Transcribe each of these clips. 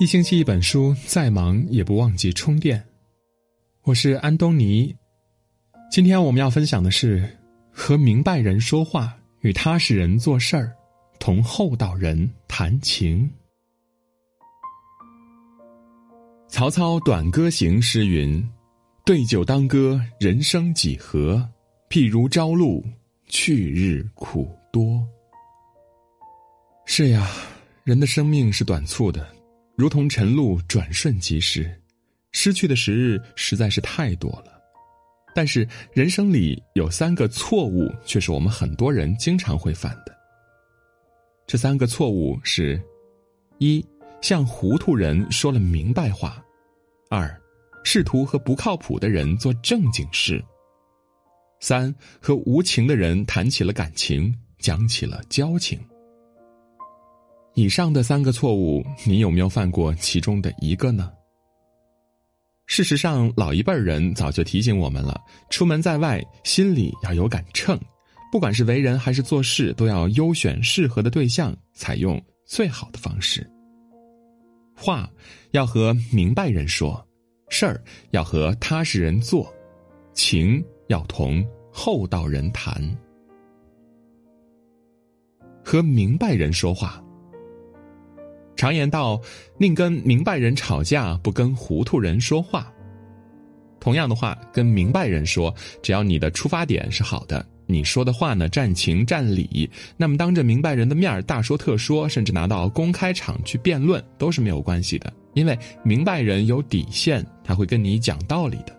一星期一本书，再忙也不忘记充电。我是安东尼，今天我们要分享的是：和明白人说话，与踏实人做事儿，同厚道人谈情。曹操《短歌行》诗云：“对酒当歌，人生几何？譬如朝露，去日苦多。”是呀，人的生命是短促的。如同晨露，转瞬即逝，失去的时日实在是太多了。但是人生里有三个错误，却是我们很多人经常会犯的。这三个错误是：一，向糊涂人说了明白话；二，试图和不靠谱的人做正经事；三，和无情的人谈起了感情，讲起了交情。以上的三个错误，你有没有犯过其中的一个呢？事实上，老一辈人早就提醒我们了：出门在外，心里要有杆秤，不管是为人还是做事，都要优选适合的对象，采用最好的方式。话要和明白人说，事儿要和踏实人做，情要同厚道人谈。和明白人说话。常言道：“宁跟明白人吵架，不跟糊涂人说话。”同样的话，跟明白人说，只要你的出发点是好的，你说的话呢，占情占理，那么当着明白人的面大说特说，甚至拿到公开场去辩论，都是没有关系的，因为明白人有底线，他会跟你讲道理的。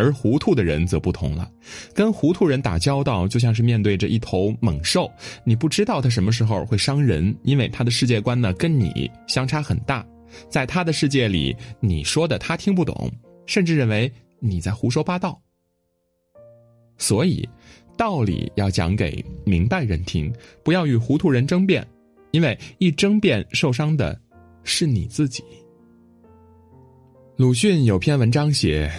而糊涂的人则不同了，跟糊涂人打交道就像是面对着一头猛兽，你不知道他什么时候会伤人，因为他的世界观呢跟你相差很大，在他的世界里，你说的他听不懂，甚至认为你在胡说八道。所以，道理要讲给明白人听，不要与糊涂人争辩，因为一争辩受伤的是你自己。鲁迅有篇文章写。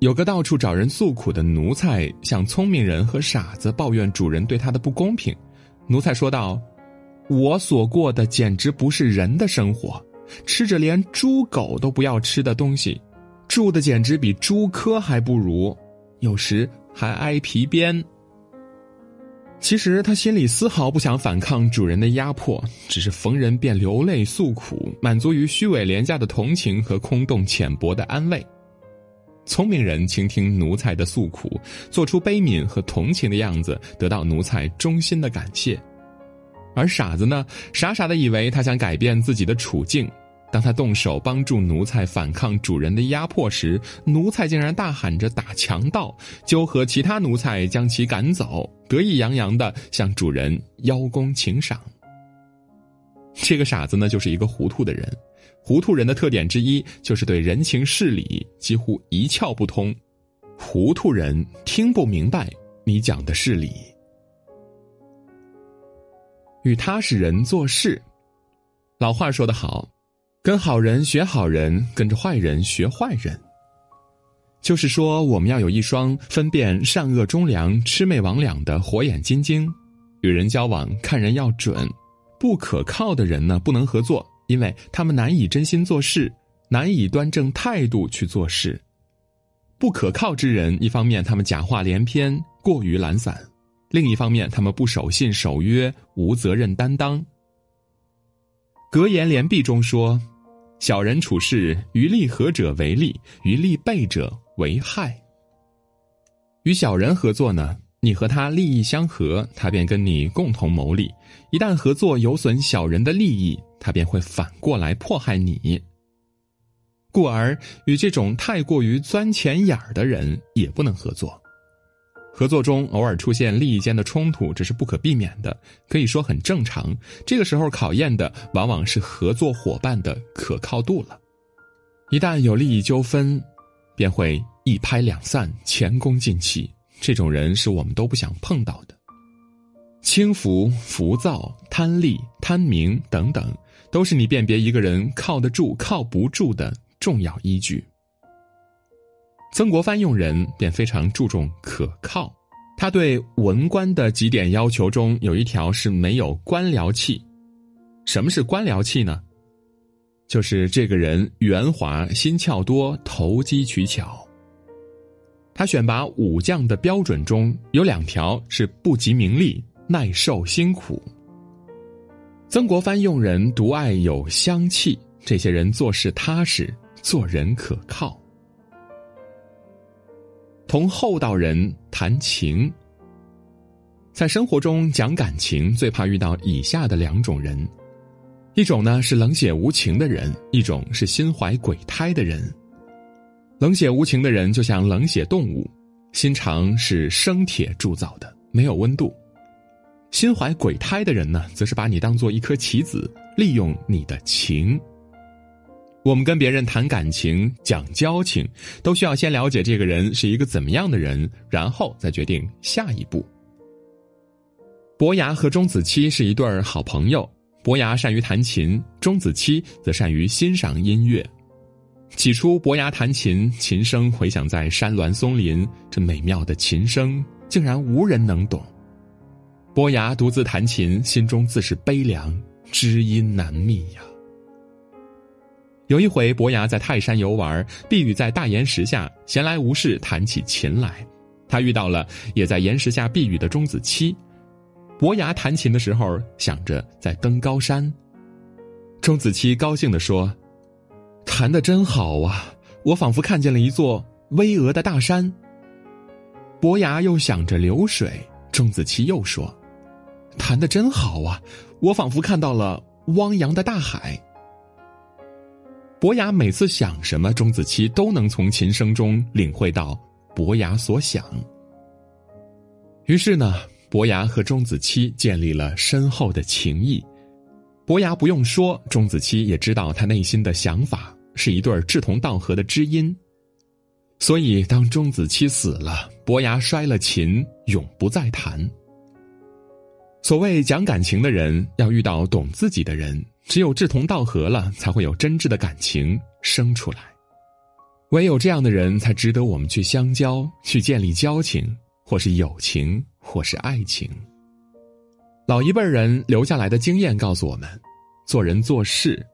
有个到处找人诉苦的奴才，向聪明人和傻子抱怨主人对他的不公平。奴才说道：“我所过的简直不是人的生活，吃着连猪狗都不要吃的东西，住的简直比猪科还不如，有时还挨皮鞭。”其实他心里丝毫不想反抗主人的压迫，只是逢人便流泪诉苦，满足于虚伪廉价的同情和空洞浅薄的安慰。聪明人倾听奴才的诉苦，做出悲悯和同情的样子，得到奴才衷心的感谢；而傻子呢，傻傻的以为他想改变自己的处境。当他动手帮助奴才反抗主人的压迫时，奴才竟然大喊着打强盗，纠合其他奴才将其赶走，得意洋洋的向主人邀功请赏。这个傻子呢，就是一个糊涂的人。糊涂人的特点之一就是对人情事理几乎一窍不通，糊涂人听不明白你讲的是理。与踏实人做事，老话说得好，跟好人学好人，跟着坏人学坏人。就是说，我们要有一双分辨善恶忠良、魑魅魍魉的火眼金睛，与人交往看人要准，不可靠的人呢，不能合作。因为他们难以真心做事，难以端正态度去做事。不可靠之人，一方面他们假话连篇，过于懒散；另一方面，他们不守信守约，无责任担当。格言联璧中说：“小人处事，于利合者为利，于利备者为害。”与小人合作呢？你和他利益相合，他便跟你共同谋利；一旦合作有损小人的利益，他便会反过来迫害你。故而与这种太过于钻钱眼儿的人也不能合作。合作中偶尔出现利益间的冲突，这是不可避免的，可以说很正常。这个时候考验的往往是合作伙伴的可靠度了。一旦有利益纠纷，便会一拍两散，前功尽弃。这种人是我们都不想碰到的。轻浮、浮躁、贪利、贪名等等，都是你辨别一个人靠得住、靠不住的重要依据。曾国藩用人便非常注重可靠，他对文官的几点要求中有一条是没有官僚气。什么是官僚气呢？就是这个人圆滑、心窍多、投机取巧。他选拔武将的标准中有两条是不及名利、耐受辛苦。曾国藩用人独爱有香气，这些人做事踏实，做人可靠。同厚道人谈情。在生活中讲感情，最怕遇到以下的两种人：一种呢是冷血无情的人，一种是心怀鬼胎的人。冷血无情的人就像冷血动物，心肠是生铁铸造的，没有温度；心怀鬼胎的人呢，则是把你当做一颗棋子，利用你的情。我们跟别人谈感情、讲交情，都需要先了解这个人是一个怎么样的人，然后再决定下一步。伯牙和钟子期是一对好朋友，伯牙善于弹琴，钟子期则善于欣赏音乐。起初，伯牙弹琴，琴声回响在山峦松林，这美妙的琴声竟然无人能懂。伯牙独自弹琴，心中自是悲凉，知音难觅呀。有一回，伯牙在泰山游玩，避雨在大岩石下，闲来无事弹起琴来。他遇到了也在岩石下避雨的钟子期。伯牙弹琴的时候，想着在登高山。钟子期高兴地说。弹的真好啊！我仿佛看见了一座巍峨的大山。伯牙又想着流水，钟子期又说：“弹的真好啊！我仿佛看到了汪洋的大海。”伯牙每次想什么，钟子期都能从琴声中领会到伯牙所想。于是呢，伯牙和钟子期建立了深厚的情谊。伯牙不用说，钟子期也知道他内心的想法。是一对志同道合的知音，所以当钟子期死了，伯牙摔了琴，永不再弹。所谓讲感情的人，要遇到懂自己的人，只有志同道合了，才会有真挚的感情生出来。唯有这样的人，才值得我们去相交，去建立交情，或是友情，或是爱情。老一辈人留下来的经验告诉我们，做人做事。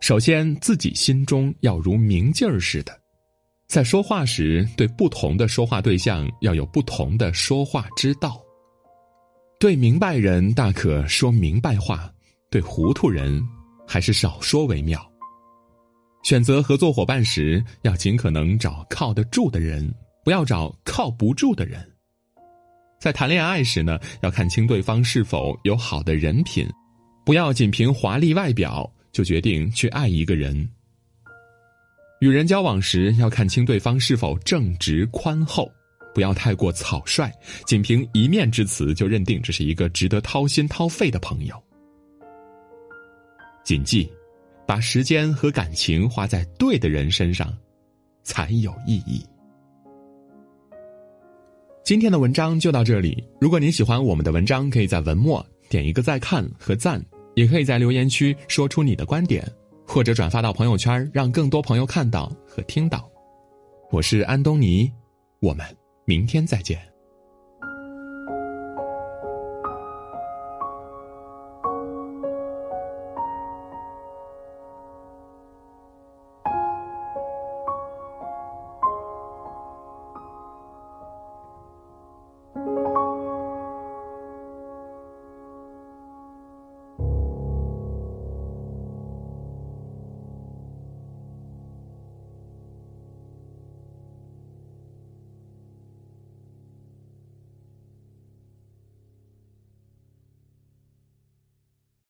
首先，自己心中要如明镜儿似的，在说话时，对不同的说话对象要有不同的说话之道。对明白人大可说明白话，对糊涂人还是少说为妙。选择合作伙伴时，要尽可能找靠得住的人，不要找靠不住的人。在谈恋爱时呢，要看清对方是否有好的人品，不要仅凭华丽外表。就决定去爱一个人。与人交往时，要看清对方是否正直宽厚，不要太过草率，仅凭一面之词就认定这是一个值得掏心掏肺的朋友。谨记，把时间和感情花在对的人身上，才有意义。今天的文章就到这里。如果您喜欢我们的文章，可以在文末点一个再看和赞。也可以在留言区说出你的观点，或者转发到朋友圈，让更多朋友看到和听到。我是安东尼，我们明天再见。